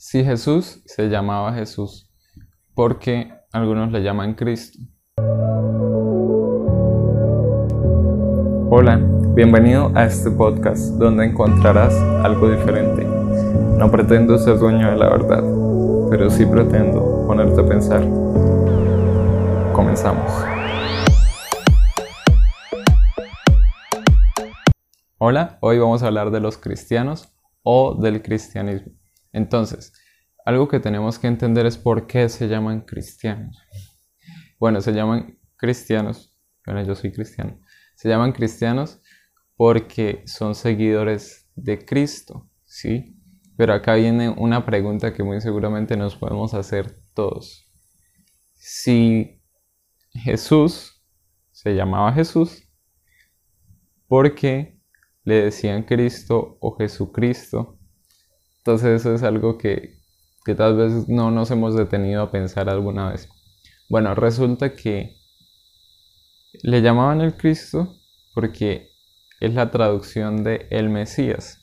Si Jesús se llamaba Jesús, ¿por qué algunos le llaman Cristo? Hola, bienvenido a este podcast donde encontrarás algo diferente. No pretendo ser dueño de la verdad, pero sí pretendo ponerte a pensar. Comenzamos. Hola, hoy vamos a hablar de los cristianos o del cristianismo. Entonces, algo que tenemos que entender es por qué se llaman cristianos. Bueno, se llaman cristianos, bueno, yo soy cristiano, se llaman cristianos porque son seguidores de Cristo, ¿sí? Pero acá viene una pregunta que muy seguramente nos podemos hacer todos. Si Jesús se llamaba Jesús, ¿por qué le decían Cristo o Jesucristo entonces eso es algo que, tal vez no nos hemos detenido a pensar alguna vez. Bueno, resulta que le llamaban el Cristo porque es la traducción de el Mesías.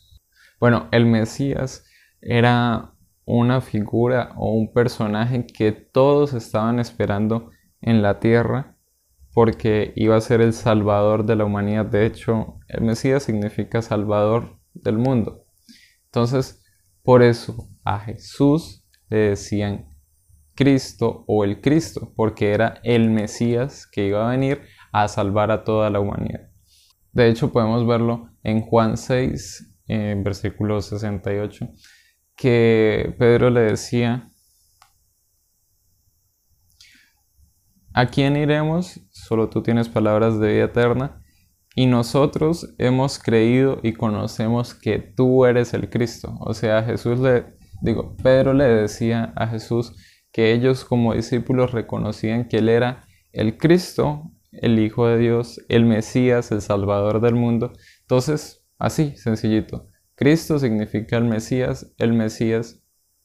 Bueno, el Mesías era una figura o un personaje que todos estaban esperando en la tierra porque iba a ser el salvador de la humanidad. De hecho, el Mesías significa salvador del mundo. Entonces, por eso a Jesús le decían Cristo o el Cristo, porque era el Mesías que iba a venir a salvar a toda la humanidad. De hecho, podemos verlo en Juan 6, en versículo 68, que Pedro le decía, ¿a quién iremos? Solo tú tienes palabras de vida eterna y nosotros hemos creído y conocemos que tú eres el Cristo. O sea, Jesús le, digo, Pedro le decía a Jesús que ellos como discípulos reconocían que Él era el Cristo, el Hijo de Dios, el Mesías, el Salvador del mundo. Entonces, así, sencillito. Cristo significa el Mesías, el Mesías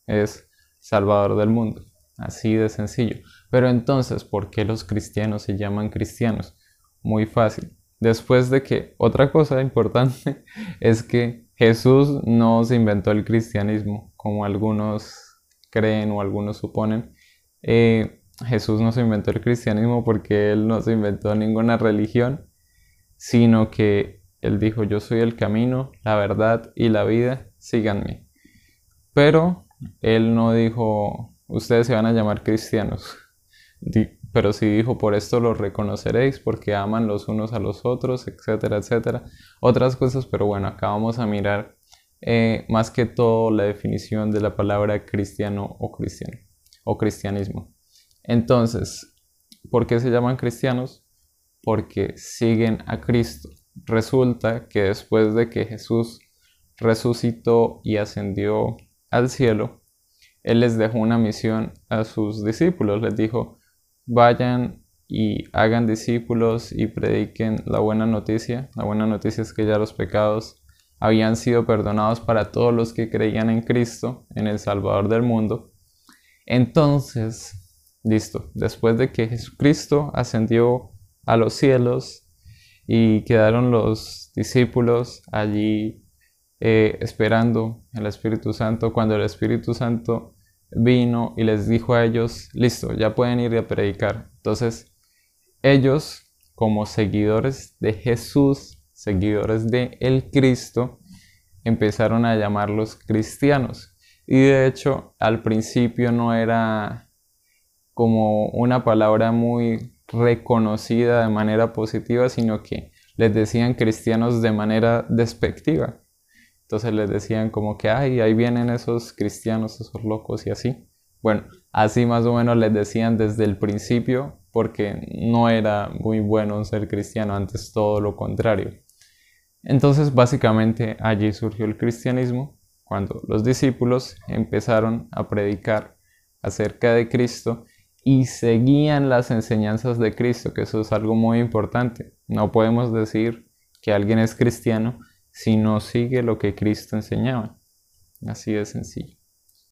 es Salvador del mundo. Así de sencillo. Pero entonces, ¿por qué los cristianos se llaman cristianos? Muy fácil Después de que otra cosa importante es que Jesús no se inventó el cristianismo, como algunos creen o algunos suponen. Eh, Jesús no se inventó el cristianismo porque Él no se inventó ninguna religión, sino que Él dijo, yo soy el camino, la verdad y la vida, síganme. Pero Él no dijo, ustedes se van a llamar cristianos pero sí dijo, por esto los reconoceréis, porque aman los unos a los otros, etcétera, etcétera. Otras cosas, pero bueno, acá vamos a mirar eh, más que todo la definición de la palabra cristiano o cristiano, o cristianismo. Entonces, ¿por qué se llaman cristianos? Porque siguen a Cristo. Resulta que después de que Jesús resucitó y ascendió al cielo, Él les dejó una misión a sus discípulos. Les dijo, vayan y hagan discípulos y prediquen la buena noticia. La buena noticia es que ya los pecados habían sido perdonados para todos los que creían en Cristo, en el Salvador del mundo. Entonces, listo, después de que Jesucristo ascendió a los cielos y quedaron los discípulos allí eh, esperando el Espíritu Santo, cuando el Espíritu Santo vino y les dijo a ellos, listo, ya pueden ir a predicar. Entonces, ellos, como seguidores de Jesús, seguidores de el Cristo, empezaron a llamarlos cristianos. Y de hecho, al principio no era como una palabra muy reconocida de manera positiva, sino que les decían cristianos de manera despectiva. Entonces les decían como que, ay, ahí vienen esos cristianos, esos locos y así. Bueno, así más o menos les decían desde el principio porque no era muy bueno ser cristiano, antes todo lo contrario. Entonces básicamente allí surgió el cristianismo cuando los discípulos empezaron a predicar acerca de Cristo y seguían las enseñanzas de Cristo, que eso es algo muy importante. No podemos decir que alguien es cristiano si no sigue lo que Cristo enseñaba. Así de sencillo.